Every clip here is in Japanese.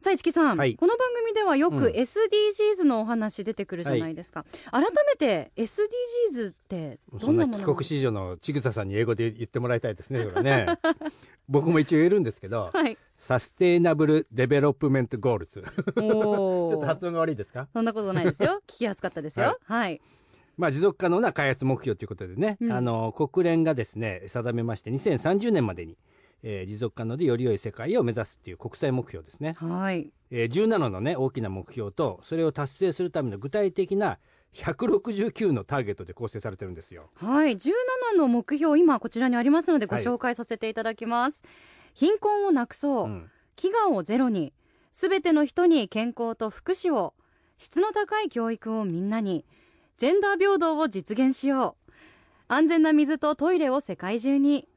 さあ一木さん、はい。この番組ではよくうん。SDGs のお話出てくるじゃないですか、改めて SDGs ってどそんなんなもの帰国子女のちぐささんに英語で言ってもらいたいですねそれはね。僕も一応言えるんですけどはい。 Sustainable Development Goals。ちょっと発音が悪いですか？そんなことないですよ。聞きやすかったですよ。はい、まあ持続可能な開発目標ということでね、うん。あの国連がですね定めまして2030年までに、えー持続可能でより良い世界を目指すっていう国際目標ですね、はい。えー17のね大きな目標とそれを達成するための具体的な169のターゲットで構成されてるんですよ。はい、17の目標今こちらにありますのでごはい。紹介させていただきます、貧困をなくそう、うん。飢餓をゼロに。すべての人に健康と福祉を。質の高い教育をみんなに。ジェンダー平等を実現しよう。安全な水とトイレを世界中に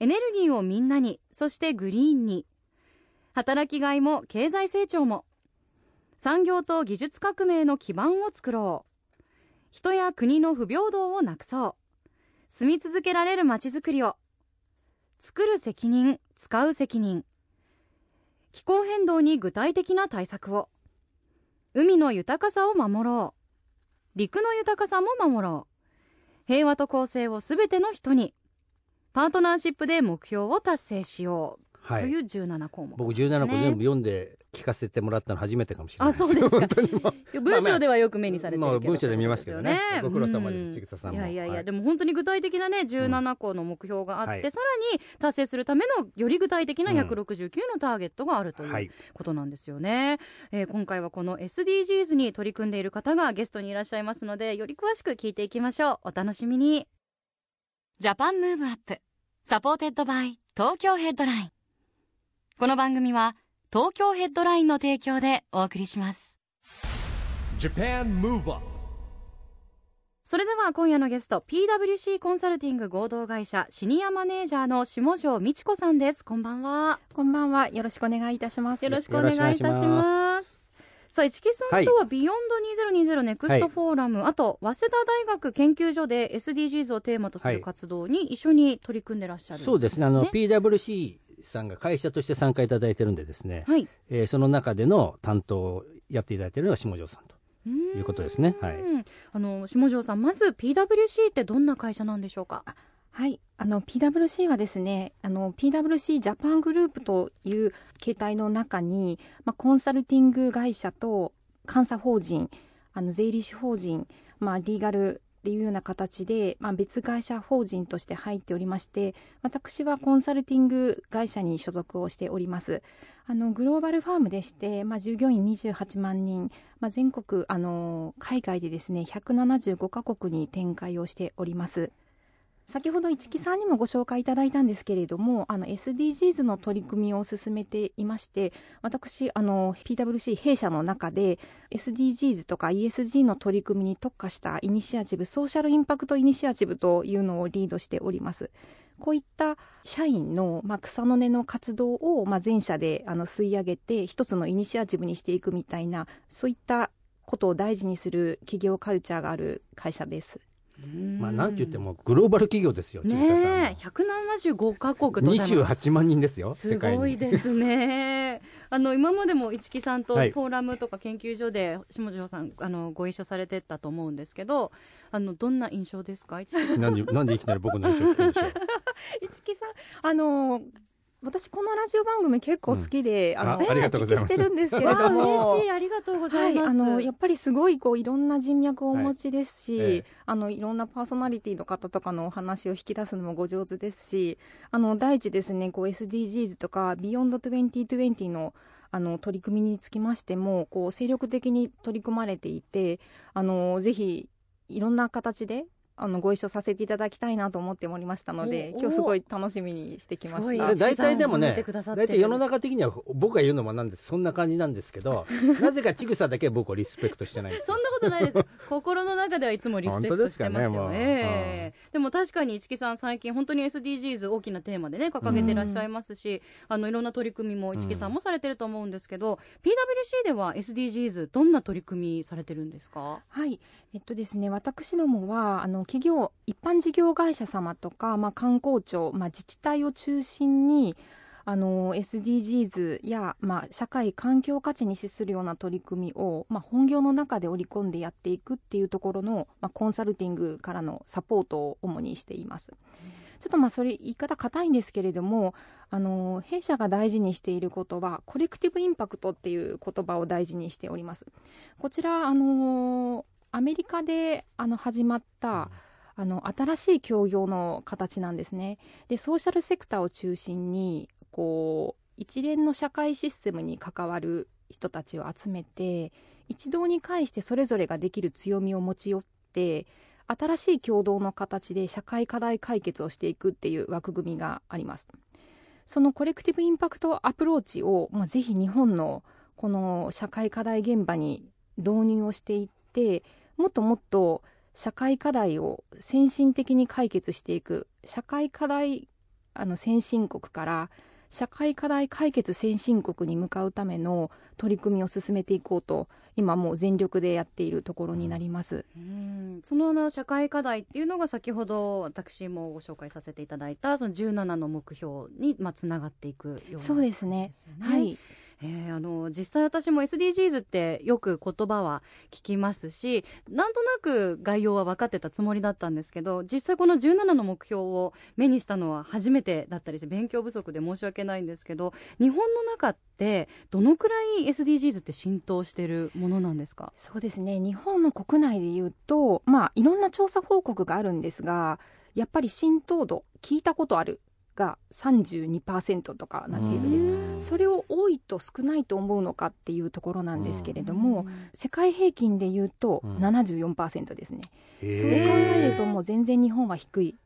エネルギーをみんなにそしてグリーンに。働きがいも経済成長も。産業と技術革命の基盤を作ろう。人や国の不平等をなくそう。住み続けられるまちづくりを。作る責任使う責任。気候変動に具体的な対策を。海の豊かさを守ろう。陸の豊かさも守ろう。平和と公正をすべての人に。パートナーシップで目標を達成しよう、はい。という17項目僕17個全部読んで聞かせてもらったの初めてかもしれないあそうですか。文章ではよく目にされてるけど、まあ文章で見ますけどね。そうですよご苦労様ですうんちぐささんも。いやいやいや、はい。でも本当に具体的なね17個の目標があって、はい。さらに達成するためのより具体的なうん。169のターゲットがあるという、はいことなんですよね、えー今回はこの SDGs に取り組んでいる方がゲストにいらっしゃいますのでより詳しく聞いていきましょう。お楽しみにJapan Move Up Supported by 東京ヘッドラインこの番組は東京ヘッドラインの提供でお送りします JAPAN MOVE UP それでは今夜のゲスト PwC コンサルティング合同会社シニアマネージャーの下條美智子さんですこんばんはこんばんは。よろしくお願いいたします。よろしくお願いいたしますさあ一木さんとは beyond 2020 NEXT FORUM、あと早稲田大学研究所で SDGs をテーマとすはいる活動に一緒に取り組んでらっしゃるんそうですね。あの PWC さんが会社として参加いただいてるんでですね、はい。えーその中での担当をやっていただいているのが下條さんといいうことですね。はい。あの下条さんまず PWC ってどんな会社なんでしょうか？はい。あの PWC はですね、あの PWC ジャパングループという形態の中に、まあコンサルティング会社と監査法人、あの税理士法人、まあリーガルっていうような形で、まあ、別会社法人として入っておりまして私はコンサルティング会社に所属をしておりますあのグローバルファームでして、まあ、従業員28万人、まあ、全国あの海外でですね175カ国に展開をしております先ほど市木さんにもご紹介いただいたんですけれどもあの SDGs の取り組みを進めていまして私あの PWC 弊社の中で SDGs とか ESG の取り組みに特化したイニシアチブソーシャルインパクトイニシアチブというのをリードしております。こういった社員の、まあ、草の根の活動を、まあ、全社であの吸い上げて一つのイニシアチブにしていくみたいなそういったことを大事にする企業カルチャーがある会社です。まあなんて言ってもグローバル企業ですよねえ175カ国と28万人ですよすごいですね。あの今までも市木さんとフはい。ォーラムとか研究所で下條さんあのご一緒されてたと思うんですけど、あのどんな印象ですか？市木なん。でなんでいきなり僕 木さんあの私このラジオ番組結構好きで、うんあのあありがとうございます。お聞きしてるんですけれど。も嬉しいありがとうございます。はい、あのやっぱりすごいこういろんな人脈をお持ちですし、はい。ええあのいろんなパーソナリティの方とかのお話を引き出すのもご上手ですしあの第一ですねこう SDGs とか Beyond2020 のあの取り組みにつきましてもこう精力的に取り組まれていてあのぜひいろんな形であのご一緒させていただきたいなと思っておりましたのでお今日すごい楽しみにしてきました。で大体でもねてくださってる。大体世の中的には僕が言うのもなんです。そんな感じなんですけど なぜかちぐさだけ僕をリスペクトしてないんです。よそんなことないです。心の中ではいつもリスペクトしてますよ本当ですかねでも確かに市木さん最近本当に SDGs 大きなテーマでね掲げてらっしゃいますし、あのいろんな取り組みも市木さんもされてると思うんですけど、PwC では SDGs どんな取り組みされてるんですか？はい、えっとですね、私どもはあの企業一般事業会社様とか、まあ、観光庁、まあ、自治体を中心にあの SDGs や、まあ、社会環境価値に資するような取り組みを、まあ、本業の中で織り込んでやっていくっていうところの、まあ、コンサルティングからのサポートを主にしています。ちょっとまあそれ言い方硬いんですけれどもあの弊社が大事にしていることはコレクティブインパクトっていう言葉を大事にしております。こちらあのアメリカであの始まったあの新しい協業の形なんですね。でソーシャルセクターを中心にこう一連の社会システムに関わる人たちを集めて一堂に会してそれぞれができる強みを持ち寄って新しい共同の形で社会課題解決をしていくっていう枠組みがあります。そのコレクティブインパクトアプローチを、まあ、ぜひ日本のこの社会課題現場に導入をしていってもっともっと社会課題を先進的に解決していく。社会課題あの先進国から社会課題解決先進国に向かうための取り組みを進めていこうと今もう全力でやっているところになります。うん。そのな社会課題っていうのが先ほど私もご紹介させていただいたその17の目標にまあつながっていくようなそうですね。はい、えーあの実際私も SDGs ってよく言葉は聞きますしなんとなく概要は分かってたつもりだったんですけど実際この17の目標を目にしたのは初めてだったりして勉強不足で申し訳ないんですけど日本の中ってどのくらい SDGs って浸透してるものなんですか？そうですね。日本の国内でいうとまあいろんな調査報告があるんですがやっぱり浸透度聞いたことあるが32%とかな程度です。それを多いと少ないと思うのかっていうところなんですけれども、世界平均で言うとうん。74%ですね、へそう考えるともう全然日本は低い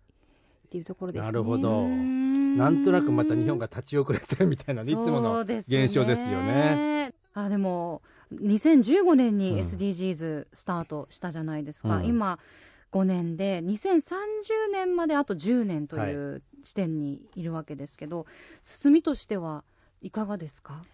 っていうところですね。なるほど。ななんとなくまた日本が立ち遅れてるみたいないつもの現象ですよね。あでも2015年にうん。SDGs スタートしたじゃないですか、うん。今5年で2030年まであと10年という地点にいるわけですけど、進みとしてはいかがですか？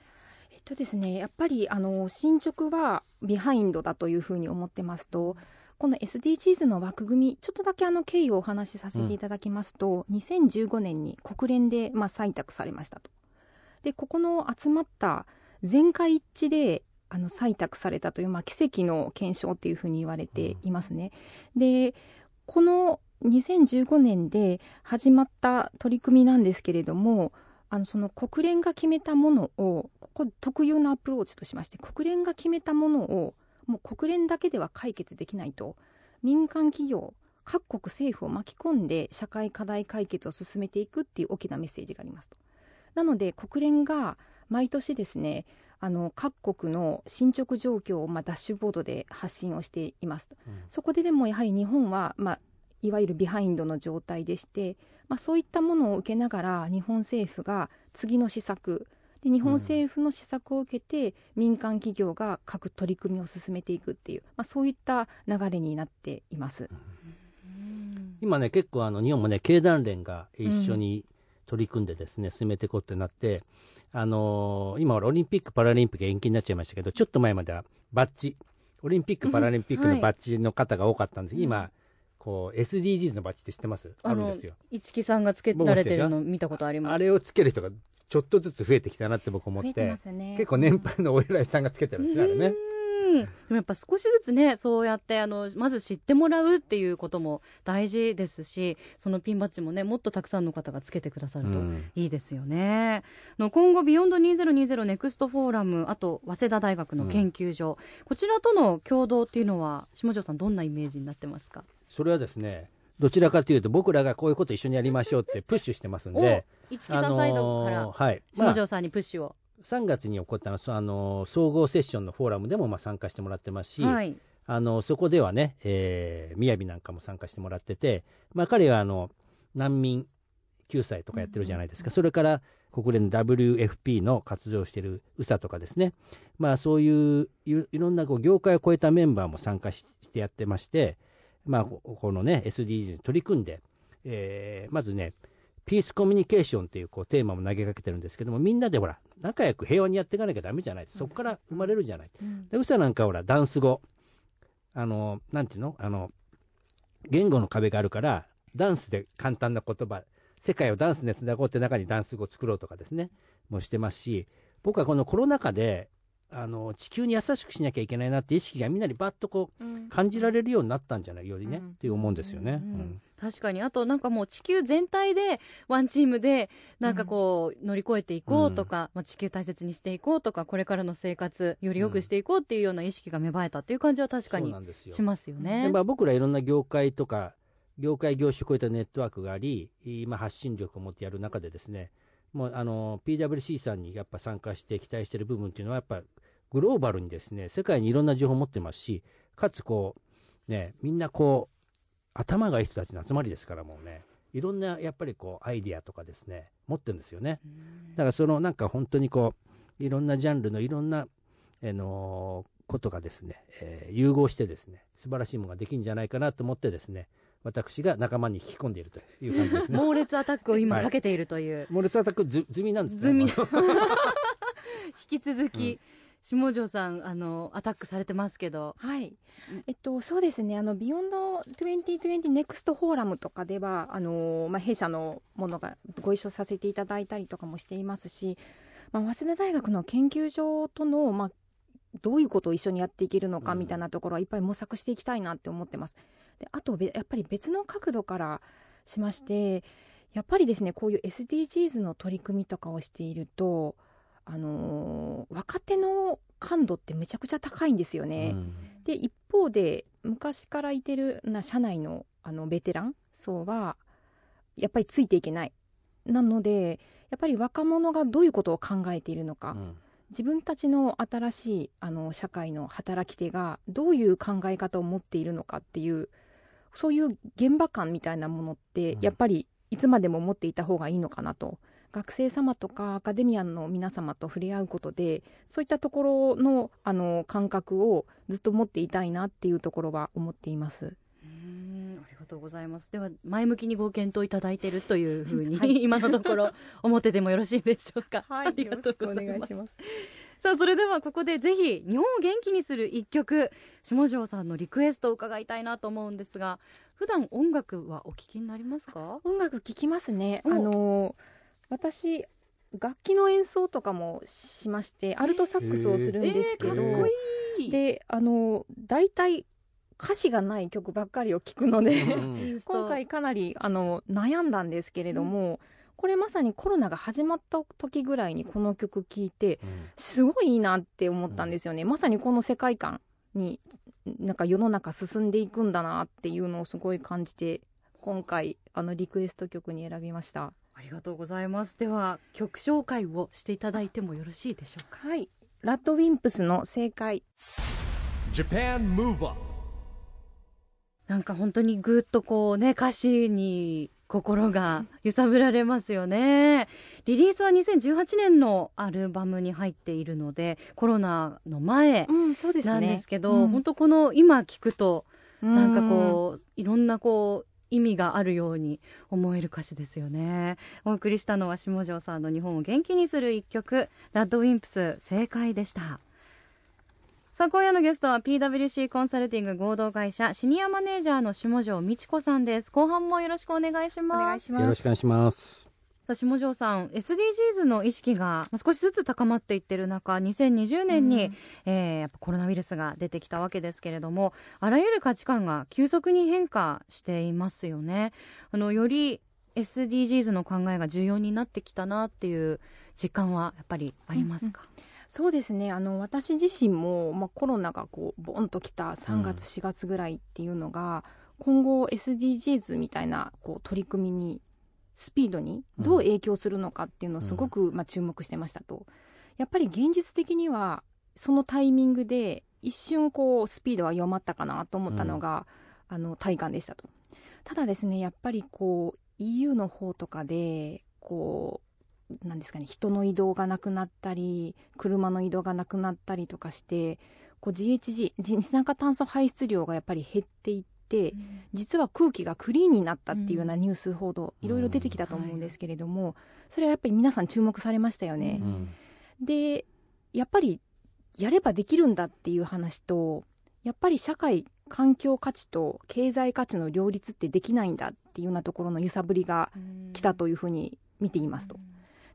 えっとですね、やっぱりあの進捗はビハインドだというふうに思ってますとこの SDGs の枠組みちょっとだけあの経緯をお話しさせていただきますと、2015年に国連で、まあ、採択されましたと。でここの集まった全会一致であの採択されたという、まあ、奇跡の検証っていうふうに言われていますね。でこの2015年で始まった取り組みなんですけれどもあのその国連が決めたものをここ特有のアプローチとしまして国連が決めたものをもう国連だけでは解決できないと民間企業各国政府を巻き込んで社会課題解決を進めていくっていう大きなメッセージがありますと。なので国連が毎年ですねあの各国の進捗状況をまあダッシュボードで発信をしていますと、うん。そこででもやはり日本は、まあ、いわゆるビハインドの状態でして、まあ、そういったものを受けながら日本政府が次の施策で日本政府の施策を受けて、民間企業が各取り組みを進めていくっていう、まあ、そういった流れになっています。今ね結構あの日本もね経団連が一緒に取り組んでですね、進めていこうってなってあのー今オリンピック・パラリンピック延期になっちゃいましたけどちょっと前まではバッジオリンピック・パラリンピックのバッジの方が多かったんです、今こう SDGs のバッジって知ってます？あるんですよ。市木さんがつけられてるの見たことあります。あれをつける人がちょっとずつ増えてきたなって僕思って。ね。結構年配のお偉いさんがつけてるんですねあれねうん。でもやっぱ少しずつねそうやってあのまず知ってもらうっていうことも大事ですしそのピンバッジもねもっとたくさんの方がつけてくださるとうん。いいですよね。あの今後 beyond 2020 NEXT FORUM あと早稲田大学の研究所、こちらとの共同っていうのは下條さんどんなイメージになってますか？それはですねどちらかというと僕らがこういうこと一緒にやりましょうってプッシュしてますんでお一木さんサイドから下條さんにプッシュを、3月に起こったのそあの総合セッションのフォーラムでもまあ参加してもらってますし、はい、あのそこではね、えー、雅なんかも参加してもらってて、まあ、彼はあの難民救済とかやってるじゃないですか、それから国連の WFP の活動をしている USA とかですね、まあ、そういういろんなこう業界を超えたメンバーも参加してやってまして、まあ、このね SDGs に取り組んで、えー、まずねピースコミュニケーションというこうテーマも投げかけてるんですけどもみんなでほら仲良く平和にやっていかなきゃだめじゃない。そこから生まれるじゃない、うん、で USA なんかほらダンス語。あのなんていうの？あの言語の壁があるからダンスで簡単な言葉世界をダンスでつなごうって中にダンス語を作ろうとかですね。もしてますし僕はこのコロナ禍であの地球に優しくしなきゃいけないなって意識がみんなにバッとこう、うん、感じられるようになったんじゃないよりね、うん、って思うんですよね。うん確かに。あとなんかもう地球全体でワンチームでなんかこう乗り越えていこうとか、まあ、地球大切にしていこうとかこれからの生活より良くしていこうっていうような意識が芽生えたっていう感じは確かにしますよね。まあ、僕らいろんな業界とか業界業種を超えたネットワークがあり今発信力を持ってやる中でですねもうあの PWC さんにやっぱ参加して期待している部分っていうのはやっぱグローバルにですね世界にいろんな情報を持ってますしかつこうねみんなこう頭がいい人たちの集まりですからもうねいろんなやっぱりこうアイディアとかですね持ってるんですよね。だからそのなんか本当にこういろんなジャンルのいろんな、えのことがですね、えー、融合してですね素晴らしいものができるんじゃないかなと思ってですね私が仲間に引き込んでいるという感じですね。猛烈アタックを今かけているという、はい、猛烈アタック済みなんですね 引き続き、うん。下條さんあのアタックされてますけど。はい。えっとそうですね。あの BEYOND 2020 NEXT FORUM とかではあのまあ弊社のものがご一緒させていただいたりとかもしていますし、まあ、早稲田大学の研究所とのまあどういうことを一緒にやっていけるのかみたいなところはいっぱい模索していきたいなって思ってます。であとやっぱり別の角度からしましてやっぱりですねこういう SDGs の取り組みとかをしているとあのー、若手の感度ってめちゃくちゃ高いんですよね。うん、で一方で昔からいてるな社内のあのベテラン層はやっぱりついていけない。なのでやっぱり若者がどういうことを考えているのか、うん、自分たちの新しいあの社会の働き手がどういう考え方を持っているのかっていうそういう現場感みたいなものってやっぱりいつまでも持っていた方がいいのかなと。学生様とかアカデミアンの皆様と触れ合うことでそういったところのあの感覚をずっと持っていたいなっていうところは思っています。ありがとうございます。では前向きにご検討いただいているというふうに、はい、今のところ思っててもよろしいでしょうか？はい、ありがとうございます。さあそれではここでぜひ日本を元気にする一曲下條さんのリクエストを伺いたいなと思うんですが普段音楽はお聞きになりますか？音楽聞きますね。あのー私楽器の演奏とかもしましてアルトサックスをするんですけど、えー、であの大体歌詞がない曲ばっかりを聴くので 今回かなりあの悩んだんですけれども、うん、これまさにコロナが始まった時ぐらいにこの曲聴いて、すごいいいなって思ったんですよね、うん、まさにこの世界観になんか世の中進んでいくんだなっていうのをすごい感じて今回あのリクエスト曲に選びました。ありがとうございます。では曲紹介をしていただいてもよろしいでしょうか？はい。ラッドウィンプスの正解。Japan Move Up なんか本当にぐっとこうね歌詞に心が揺さぶられますよね。リリースは2018年のアルバムに入っているのでコロナの前なんですけど、うん。ねうん、本当この今聞くとなんかこういろんなこう意味があるように思える歌詞ですよね。お送りしたのは下條さんの日本を元気にする一曲ラッドウィンプス正解でしたさあ今夜のゲストは PWC コンサルティング合同会社シニアマネージャーの下條美智子さんです。後半もよろしくお願いします。お願いします。よろしくお願いします。下條さん SDGs の意識が少しずつ高まっていってる中2020年に、うん、えー、やっぱコロナウイルスが出てきたわけですけれどもあらゆる価値観が急速に変化していますよね。あのより SDGs の考えが重要になってきたなっていう実感はやっぱりありますか、うんうんそうですね。あの私自身も、まあ、コロナがこうボンときた3月、4月ぐらいっていうのが今後 SDGs みたいなこう取り組みにスピードにどう影響するのかっていうのをすごく、まあ、注目してましたと。やっぱり現実的にはそのタイミングで一瞬こうスピードは弱まったかなと思ったのが、あの体感でしたと。ただですねやっぱりこう EU の方とかでこうなんですかね人の移動がなくなったり車の移動がなくなったりとかしてこう GHG 二酸化炭素排出量がやっぱり減っていって、実は空気がクリーンになったっていうようなニュース報道、いろいろ出てきたと思うんですけれども、それはやっぱり皆さん注目されましたよね。うん。でやっぱりやればできるんだっていう話とやっぱり社会環境価値と経済価値の両立ってできないんだっていうようなところの揺さぶりが来たというふうに見ていますと。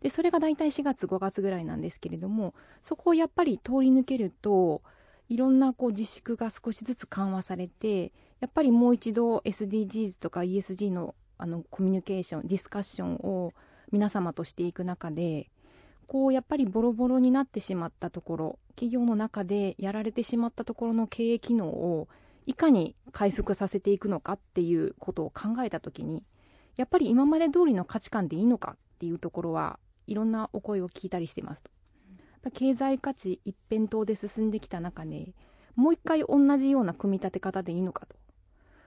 でそれが大体4月5月ぐらいなんですけれどもそこをやっぱり通り抜けるといろんなこう自粛が少しずつ緩和されてやっぱりもう一度 SDGs とか ESG のあのコミュニケーションディスカッションを皆様としていく中でこうやっぱりボロボロになってしまったところ企業の中でやられてしまったところの経営機能をいかに回復させていくのかっていうことを考えた時にやっぱり今まで通りの価値観でいいのかっていうところはいろんなお声を聞いたりしてます経済価値一辺倒で進んできた中でもう一回同じような組み立て方でいいのかと。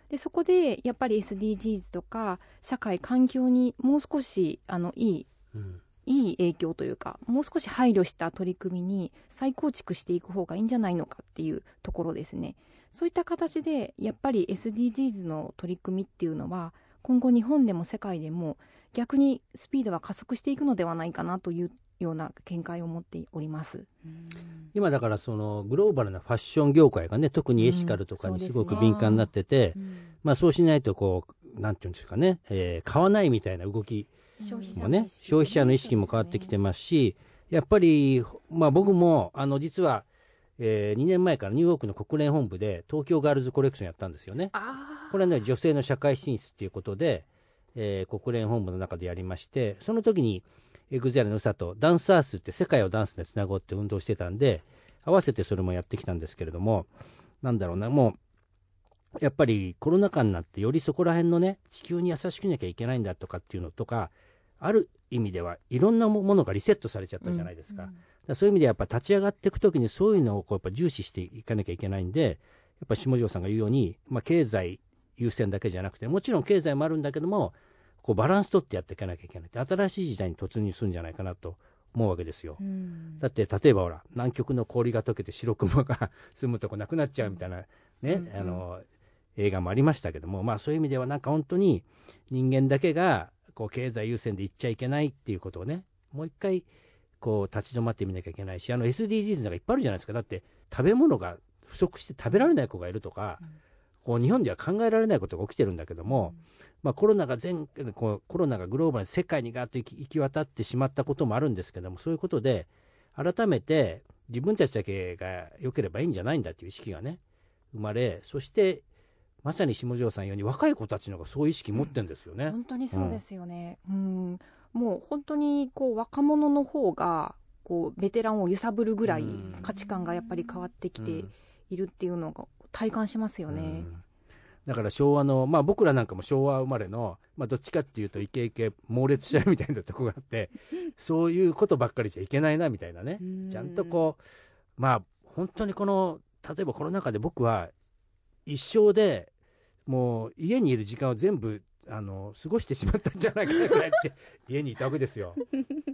でそこでやっぱり SDGs とか社会環境にもう少しあのいいうん。いい影響というかもう少し配慮した取り組みに再構築していく方がいいんじゃないのかっていうところですね。そういった形でやっぱり SDGs の取り組みっていうのは今後日本でも世界でも逆にスピードは加速していくのではないかなというような見解を持っております。今だからそのグローバルなファッション業界がね特にエシカルとかにすごく敏感になってて、まあそうしないとこうなんていうんですかね、えー買わないみたいな動き消費もね消費者の意識も変わってきてますしやっぱり、まあ、僕もあの実は、え2年前からニューヨークの国連本部で東京ガールズコレクションやったんですよね。あこれはね女性の社会進出ということで、えー国連本部の中でやりましてその時にエグゼルの佐とダンスアースって世界をダンスでつなごうって運動してたんで合わせてそれもやってきたんですけれどもなんだろうなもうやっぱりコロナ禍になってよりそこら辺のね地球に優しくなきゃいけないんだとかっていうのとかある意味ではいろんなものがリセットされちゃったじゃないですか,、だからそういう意味でやっぱ立ち上がっていく時にそういうのをこうやっぱ重視していかなきゃいけないんでやっぱ下條さんが言うように、まあ、経済優先だけじゃなくてもちろん経済もあるんだけどもこうバランス取ってやっていかなきゃいけないって新しい時代に突入するんじゃないかなと思うわけですよ。だって例えばほら南極の氷が溶けて白雲が住むとこなくなっちゃうみたいなね、うんうん。あの映画もありましたけどもまあそういう意味ではなんか本当に人間だけがこう経済優先でいっちゃいけないっていうことをねもう一回こう立ち止まってみなきゃいけないしあの SDGs なんかいっぱいあるじゃないですか。だって食べ物が不足して食べられない子がいるとか、こう日本では考えられないことが起きてるんだけども、まあ、コロナが全こうコロナがグローバルに世界にガーッと行き行き渡ってしまったこともあるんですけどもそういうことで改めて自分たちだけが良ければいいんじゃないんだという意識がね生まれそしてまさに下條さんように若い子たちの方がそういう意識持ってるんですよね。本当にそうですよね。うん、もう本当にこう若者の方がこうベテランを揺さぶるぐらいうん価値観がやっぱり変わってきてうんいるっていうのが体感しますよね。うんだから昭和の、まあ、僕らなんかも昭和生まれの、まあ、どっちかっていうとイケイケ猛烈しちゃうみたいなとこがあって そういうことばっかりじゃいけないなみたいなねちゃんとこうまあ本当にこの例えばコロナ禍で僕は一生でもう家にいる時間を全部あの過ごしてしまったんじゃないかなって家にいたわけですよ。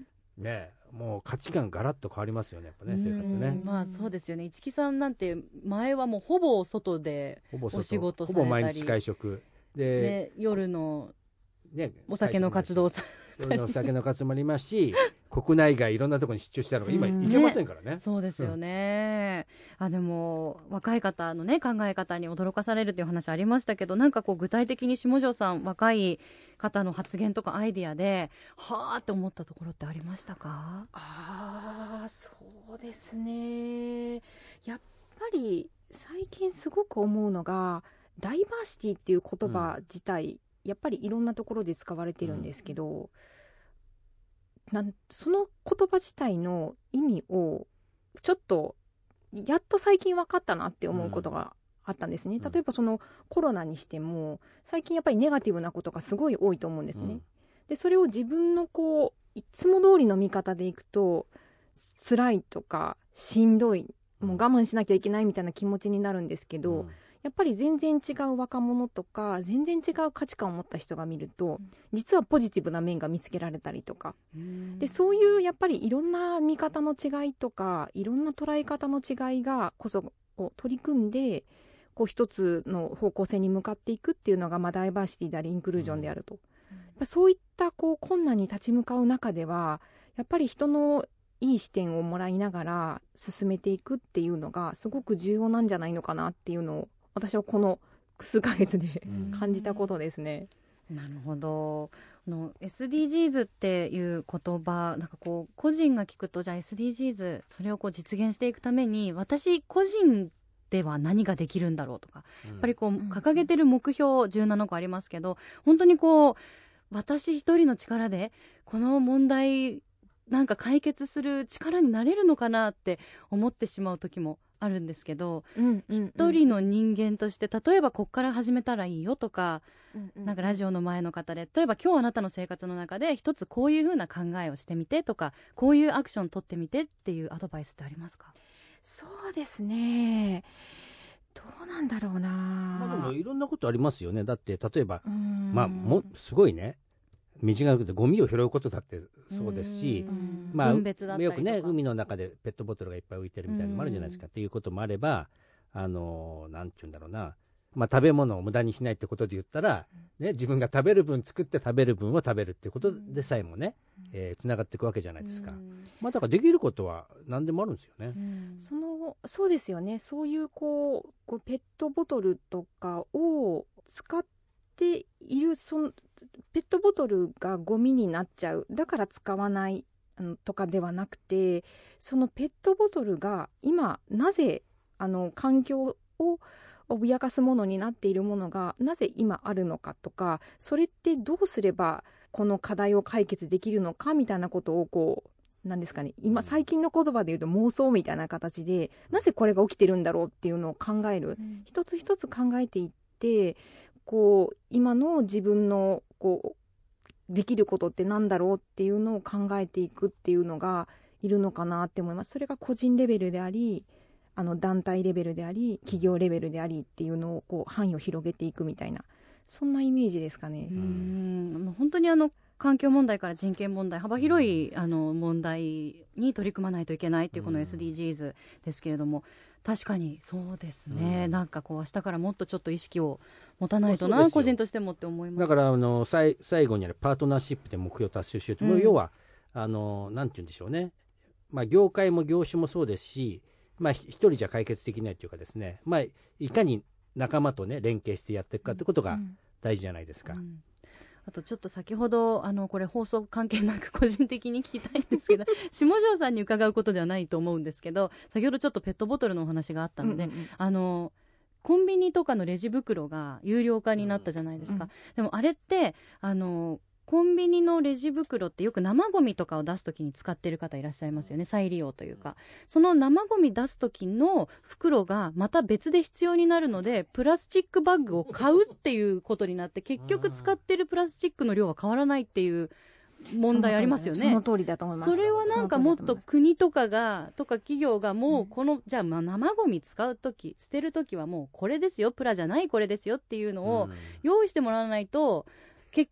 ねえもう価値観がらっと変わりますよねやっぱね生活ね。うん。まあそうですよね。市木さんなんて前はもうほぼ外で、ほぼ外。お仕事ほされたり。ぼ毎日会食。で、ね、夜のねお酒の活動をさ夜のお酒の活動もありますし国内外いろんなところに出張したのが今うん。行けませんからね。そうですよね、あでも若い方のね考え方に驚かされるという話ありましたけどなんかこう具体的に下條さん若い方の発言とかアイディアではあって思ったところってありましたか？ああそうですね。やっぱり最近すごく思うのがダイバーシティっていう言葉自体、やっぱりいろんなところで使われてるんですけど、なんその言葉自体の意味をちょっとやっと最近分かったなって思うことがあったんですね、うん。例えばそのコロナにしても最近やっぱりネガティブなことがすごい多いと思うんですね、うん。でそれを自分のこういつも通りの見方でいくと辛いとかしんどいもう我慢しなきゃいけないみたいな気持ちになるんですけど、うんやっぱり全然違う若者とか全然違う価値観を持った人が見ると実はポジティブな面が見つけられたりとか。でそういうやっぱりいろんな見方の違いとかいろんな捉え方の違いがこそを取り組んでこう一つの方向性に向かっていくっていうのが、まあ、ダイバーシティでありインクルージョンであると、そういったこう困難に立ち向かう中ではやっぱり人のいい視点をもらいながら進めていくっていうのがすごく重要なんじゃないのかなっていうのを私はこの数ヶ月でうん。感じたことですね。なるほど。あの SDGs っていう言葉なんかこう個人が聞くとじゃあ SDGs それをこう実現していくために私個人では何ができるんだろうとかやっぱりこううん。掲げてる目標17個ありますけど本当にこう私一人の力でこの問題なんか解決する力になれるのかなって思ってしまう時もあるんですけど一人の人間として例えばこっから始めたらいいよとかなんかラジオの前の方で例えば今日あなたの生活の中で一つこういうふうな考えをしてみてとかこういうアクション取ってみてっていうアドバイスってありますか？そうですね。どうなんだろうな、まあでもいろんなことありますよね。だって例えば、うん。まあもすごいね身近なことでゴミを拾うことだってそうですしう、んまあよくね海の中でペットボトルがいっぱい浮いてるみたいなのもあるじゃないですか、っていうこともあればあのなんて言うんだろうな。まあ、食べ物を無駄にしないってことで言ったら、ね、自分が食べる分作って食べる分を食べるっていうことでさえもね、えーつながっていくわけじゃないですか、まあ、だからできることは何でもあるんですよね。そのそうですよね。そういうこうこうペットボトルとかを使っているそのペットボトルがゴミになっちゃう。だから使わないとかではなくてそのペットボトルが今なぜあの環境を脅かすものになっているものがなぜ今あるのかとかそれってどうすればこの課題を解決できるのかみたいなことをこうなんですかね今最近の言葉で言うと妄想みたいな形でなぜこれが起きてるんだろうっていうのを考える。一つ一つ考えていってこう今の自分のこうできることってなんだろうっていうのを考えていくっていうのがいるのかなって思います。それが個人レベルでありあの団体レベルであり企業レベルでありっていうのをこう範囲を広げていくみたいなそんなイメージですかね。うん。もう本当にあの環境問題から人権問題幅広いあの問題に取り組まないといけないっていうこのうん。SDGs ですけれども、確かにそうですね、うん。なんかこう明日からもっとちょっと意識を持たないとな個人としてもって思います。だからあの最最後にあるパートナーシップで目標達成しようと、うん。要はあのなんて言うんでしょうね、まあ、業界も業種もそうですし、まあ、ひ一人じゃ解決できないというかですね、まあ、いかに仲間とね連携してやっていくかってことが大事じゃないですか。うんあとちょっと先ほどあのこれ放送関係なく個人的に聞きたいんですけど 下條さんに伺うことではないと思うんですけど先ほどちょっとペットボトルのお話があったので、うんうん。うんあのコンビニとかのレジ袋が有料化になったじゃないですか、うん。でもあれってあのコンビニのレジ袋ってよく生ゴミとかを出すときに使ってる方いらっしゃいますよね。再利用というか。その生ゴミ出す時の袋がまた別で必要になるのでプラスチックバッグを買うっていうことになって結局使ってるプラスチックの量は変わらないっていう問題ありますよね。その。通りだと思います。それはなんかもっと国とかがとか企業がもうこの、じゃあまあ生ゴミ使う時捨てる時はもうこれですよ。プラじゃないこれですよっていうのをうん。用意してもらわないと結それ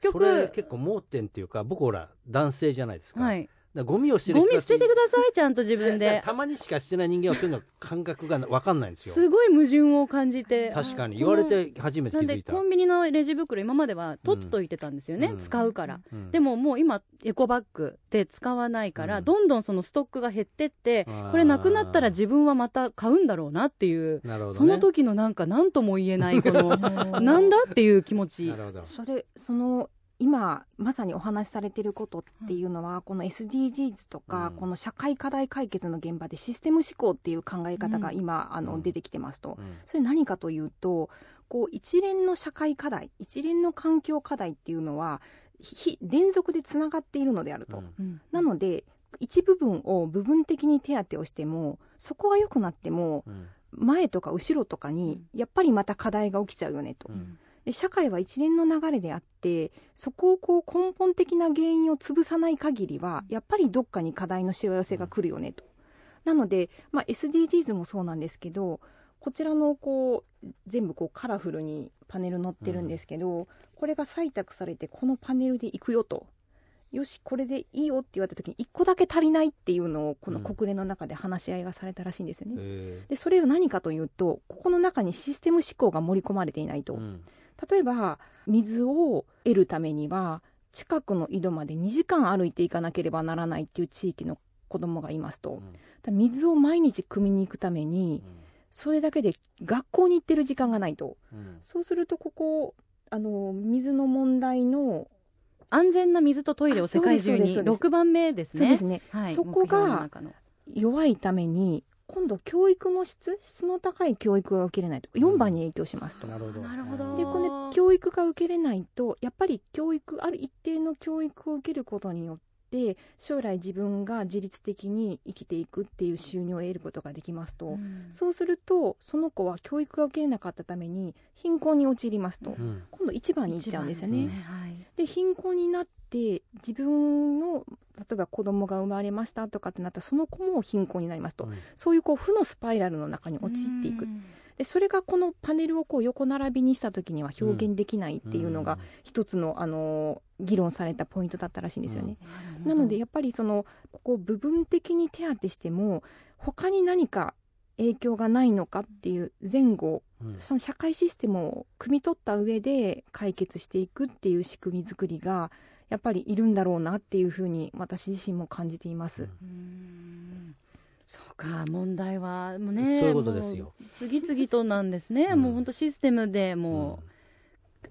局結構盲点っていうか僕ほら男性じゃないですか,、はいらゴミを捨てるゴミ捨ててくださいちゃんと自分で。たまにしかしてない人間はそういうの感覚が分かんないんですよ。すごい矛盾を感じて。確かに。あ言われて初めて気づいた。コンビニのレジ袋今までは取っといてたんですよね、うん。使うから、うん。でももう今エコバッグで使わないから、うん。どんどんそのストックが減ってってこれなくなったら自分はまた買うんだろうなっていう、ね、その時のなんか何とも言えないこの なんだっていう気持ち。それその今まさにお話しされてることっていうのは、この SDGs とか、うん。この社会課題解決の現場でシステム思考っていう考え方が今、あのうん。出てきてますと、うん。それ何かというとこう一連の社会課題一連の環境課題っていうのはひ連続でつながっているのであると、うん。うん。なので一部分を部分的に手当てをしてもそこが良くなってもうん。前とか後ろとかにやっぱりまた課題が起きちゃうよねと。うんで社会は一連の流れであってそこをこう根本的な原因を潰さない限りはやっぱりどっかに課題のしわ寄せが来るよねと。なので、まあ、SDGs もそうなんですけどこちらのこう全部こうカラフルにパネル載ってるんですけど、これが採択されてこのパネルでいくよと。よしこれでいいよって言われた時に1個だけ足りないっていうのをこの国連の中で話し合いがされたらしいんですよね。えでそれは何かというとここの中にシステム思考が盛り込まれていないと、ーうん例えば水を得るためには近くの井戸まで2時間歩いていかなければならないっていう地域の子供がいますと、うん。水を毎日汲みに行くためにそれだけで学校に行ってる時間がないと。うん。そうするとここあの水の問題の安全な水とトイレを世界中にあそうですそうです6番目ですねそうですねはい、そこが弱いために今度教育の質質の高い教育が受けれないと。4番に影響しますと。なるほど。なるほど。でこの教育が受けれないとやっぱり教育ある一定の教育を受けることによって将来自分が自律的に生きていくっていう収入を得ることができますと、うん。そうするとその子は教育が受けれなかったために貧困に陥りますと、うん。今度一番に行っちゃうんですよね。一番はい。で貧困になって自分の例えば子供が生まれましたとかってなったらその子も貧困になりますと、うん。そういうこう負のスパイラルの中に陥っていく。うんでそれがこのパネルをこう横並びにした時には表現できないっていうのが一つの、あの議論されたポイントだったらしいんですよね。なのでやっぱりそのここ部分的に手当てしても他に何か影響がないのかっていう前後うん。その社会システムを汲み取った上で解決していくっていう仕組み作りがやっぱりいるんだろうなっていうふうに私自身も感じています。うんそうか問題はもうねそういうことですよ。もう次々となんですね、うん。もう本当システムでも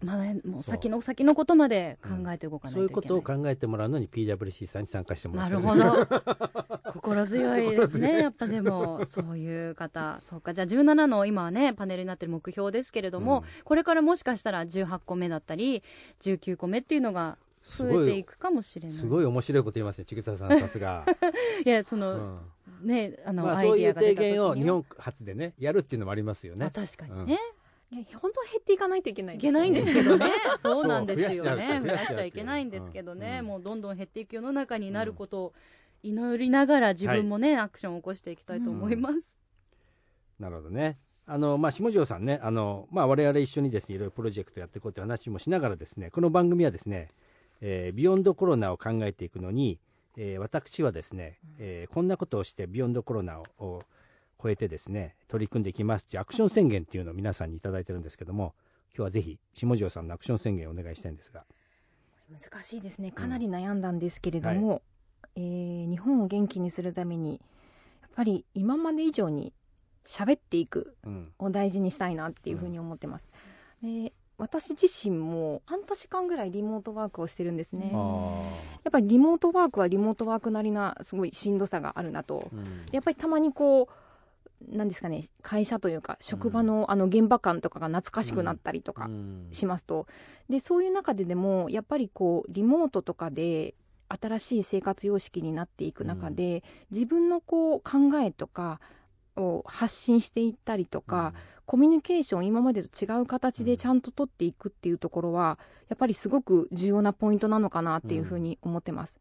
う、まだもう先の先のことまで考えて動かないそういうことを考えてもらうのに PWC さんに参加してもらっなるほど。心強いですね。やっぱでもそういう方。そうか。じゃあ17の今はねパネルになってる目標ですけれども、うん。これからもしかしたら18個目だったり19個目っていうのが増えていくかもしれない。すごい面白いこと言いますね。千草さんさすが、いやそうの、んねあの、まあ、そういう提言を日本初でねやるっていうのもありますよまあね確かにね、いや本当は減っていかないといけないいけないんですけどね。そうなんですよね。増やしちゃう増やしちゃいけないんですけどね、うんもうどんどん減っていく世の中になることを祈りながら自分もね、アクションを起こしていきたいと思います、なるほどね。あのまあ下條さんねあのまあ我々一緒にですねいろいろプロジェクトやっていこうという話もしながらですねこの番組はですね、えービヨンドコロナを考えていくのに、えー私はですね、えーこんなことをしてビヨンドコロナをを超えてですね取り組んでいきますというアクション宣言っていうのを皆さんに頂いてるんですけども今日はぜひ下條さんのアクション宣言をお願いしたいんですが。難しいですね。かなり悩んだんですけれども、えー日本を元気にするためにやっぱり今まで以上に喋っていくうん。を大事にしたいなっていうふうに思ってます。で私自身も半年間ぐらいリモートワークをしてるんですね。あやっぱりリモートワークはリモートワークなりなすごいしんどさがあるなと。ーうん。やっぱりたまにこうなんですかね会社というか職場のあの現場感とかが懐かしくなったりとかうん。しますと、でそういう中ででもやっぱりこうリモートとかで新しい生活様式になっていく中で、自分のこう考えとかを発信していったりとか、コミュニケーション今までと違う形でちゃんと取っていくっていうところはやっぱりすごく重要なポイントなのかなっていうふうに思ってます。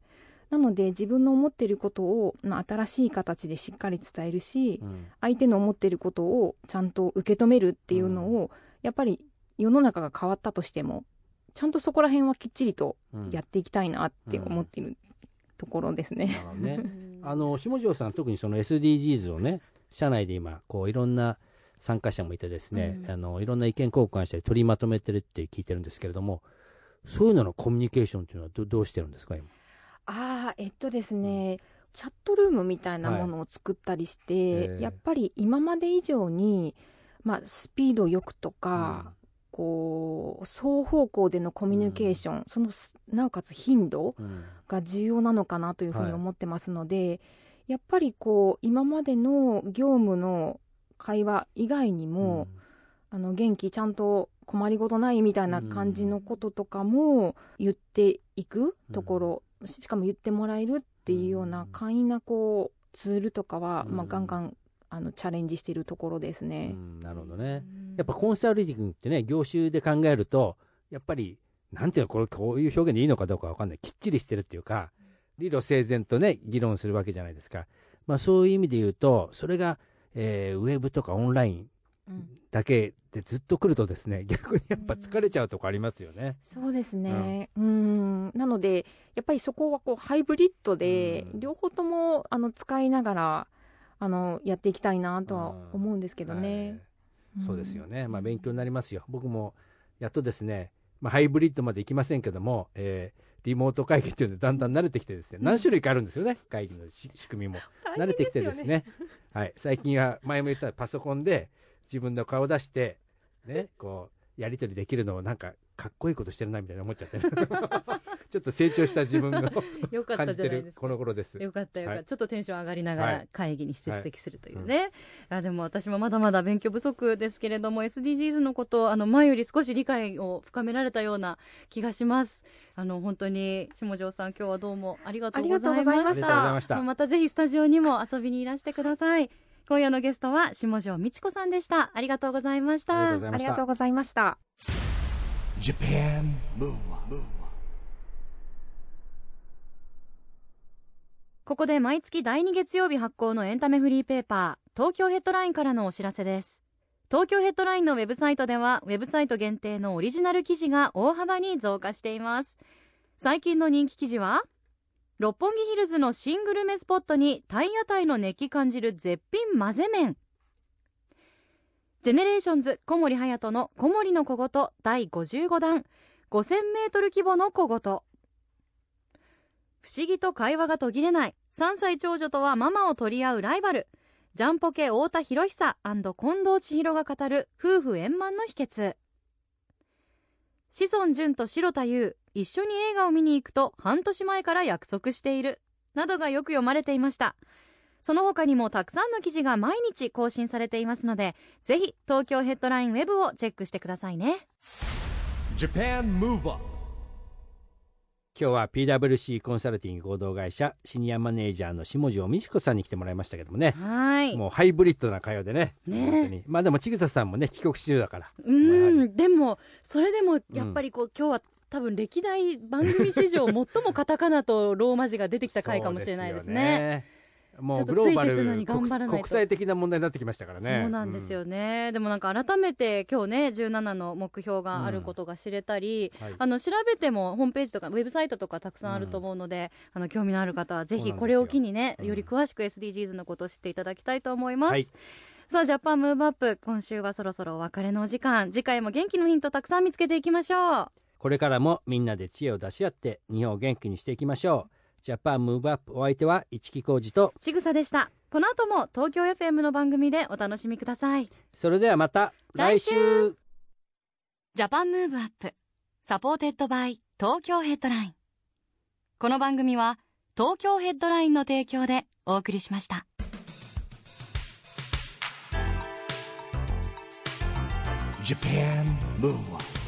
なので自分の思っていることを、まあ、新しい形でしっかり伝えるし、うん。相手の思っていることをちゃんと受け止めるっていうのを、やっぱり世の中が変わったとしてもちゃんとそこら辺はきっちりとうん。やっていきたいなって思っているところですね。ね。あの下條さん特にその SDGs をね社内で今こういろんな参加者もいてですね、うん。あのいろんな意見交換したり取りまとめてるって聞いてるんですけれどもそういうののコミュニケーションっていうのはどどうしてるんですか今？ああえっとですね、チャットルームみたいなものを作ったりして、へーやっぱり今まで以上に、まあ、スピードよくとか、こう双方向でのコミュニケーション、そのすなおかつ頻度うんうん。が重要なのかなというふうに思ってますので、やっぱりこう今までの業務の会話以外にも、あの元気ちゃんと困りごとないみたいな感じのこととかも言っていくところ、しかも言ってもらえるっていうような簡易なこうツールとかは、うん。まあ、ガンガンあのチャレンジしているところですうね。んなるほどね。やっぱコンサルティングってね業種で考えるとやっぱりなんていうのこれこういう表現でいいのかどうかわかんない。きっちりしてるっていうか理路整然とね議論するわけじゃないですかまあ、そういう意味で言うと、それが、えーウェブとかオンラインうんだけでずっと来るとですね、逆にやっぱ疲れちゃうとこありますよね。そうですね。うん。なので、やっぱりそこはこうハイブリッドで、うん両方ともあの使いながら、あの、やっていきたいなとは思うんですけどね。はいそうですよね。まあ、うん勉強になりますよ。僕も、やっとですね、まあ、ハイブリッドまでいきませんけども、えーリモート会議っていうのでだんだん慣れてきてですね、何種類かあるんですよね、会議のし仕組みも。慣れてきてですね、はい、最近は前も言ったパソコンで自分の顔出して、ね、こう、やり取りできるのをなんか、かっこいいことしてるなみたいな思っちゃって。る ちょっと成長した自分を よかっ感じてたじゃないです。かるこの頃です。よかったよかった、はい。ちょっとテンション上がりながらはい。会議に出席するというね、あでも私もまだまだ勉強不足ですけれども SDGs のことをあの前より少し理解を深められたような気がします。あの本当に下條さん今日はどうもありがとうございました。したありがとうございました。またぜひスタジオにも遊びにいらしてください。今夜のゲストは下條美智子さんでした。ありがとうございました。ありがとう。ございました。Japan Move ここで毎月第2月曜日発行のエンタメフリーペーパー東京ヘッドラインからのお知らせです。東京ヘッドラインのウェブサイトではウェブサイト限定のオリジナル記事が大幅に増加しています。最近の人気記事は六本木ヒルズの新グルメスポットにタイ屋台の熱気感じる絶品混ぜ麺。ジェネレーションズ小森隼人の小森の小言第55弾5000メートル規模の小言。不思議と会話が途切れない。3歳長女とはママを取り合うライバル。ジャンポケ太田博久近藤千尋が語る夫婦円満の秘訣。志尊淳と白田優一緒に映画を見に行くと半年前から約束している。などがよく読まれていました。その他にもたくさんの記事が毎日更新されていますのでぜひ東京ヘッドラインウェブをチェックしてくださいね。Japan Move Up, 今日は PWC コンサルティング合同会社シニアマネージャーの下條美智子さんに来てもらいましたけどもね、はい。もうハイブリッドな会話でね、ね。本当に。まあでも、ちぐささんもね、帰国中だから。うん。でもそれでもやっぱりこう、今日は多分歴代番組史上最もカタカナとローマ字が出てきた回かもしれないですね。もうグローバついていくのルに頑張らないと。国国際的な問題になってきましたからね。そうなんですよね、でもなんか改めて今日ね17の目標があることが知れたり、うん。はい。あの調べてもホームページとかウェブサイトとかたくさんあると思うので、あの興味のある方はぜひこれを機にねうん。より詳しく SDGs のことを知っていただきたいと思います、はい。さあジャパンムーブアップ今週はそろそろお別れのお時間。次回も元気のヒントたくさん見つけていきましょう。これからもみんなで知恵を出し合って、日本を元気にしていきましょう。ジャパンムーブアップお相手は市木浩二と、ちぐさでした。この後も東京 FM の番組でお楽しみください。それではまた来週。 Japan Move Up。supported by。東京ヘッドライン。この番組は東京ヘッドラインの提供でお送りしました。Japan Move Up.